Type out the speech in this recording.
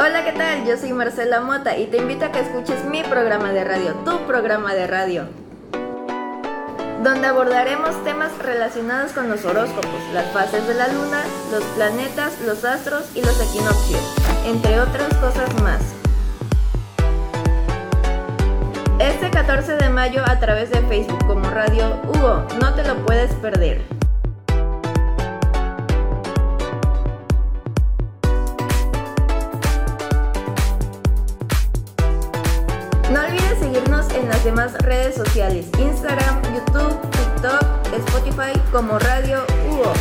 Hola, ¿qué tal? Yo soy Marcela Mota y te invito a que escuches mi programa de radio, tu programa de radio, donde abordaremos temas relacionados con los horóscopos, las fases de la luna, los planetas, los astros y los equinoccios, entre otras cosas más. Este 14 de mayo a través de Facebook como Radio Hugo, no te lo puedes perder. Demás redes sociales, Instagram, YouTube, TikTok, Spotify como Radio Hugo.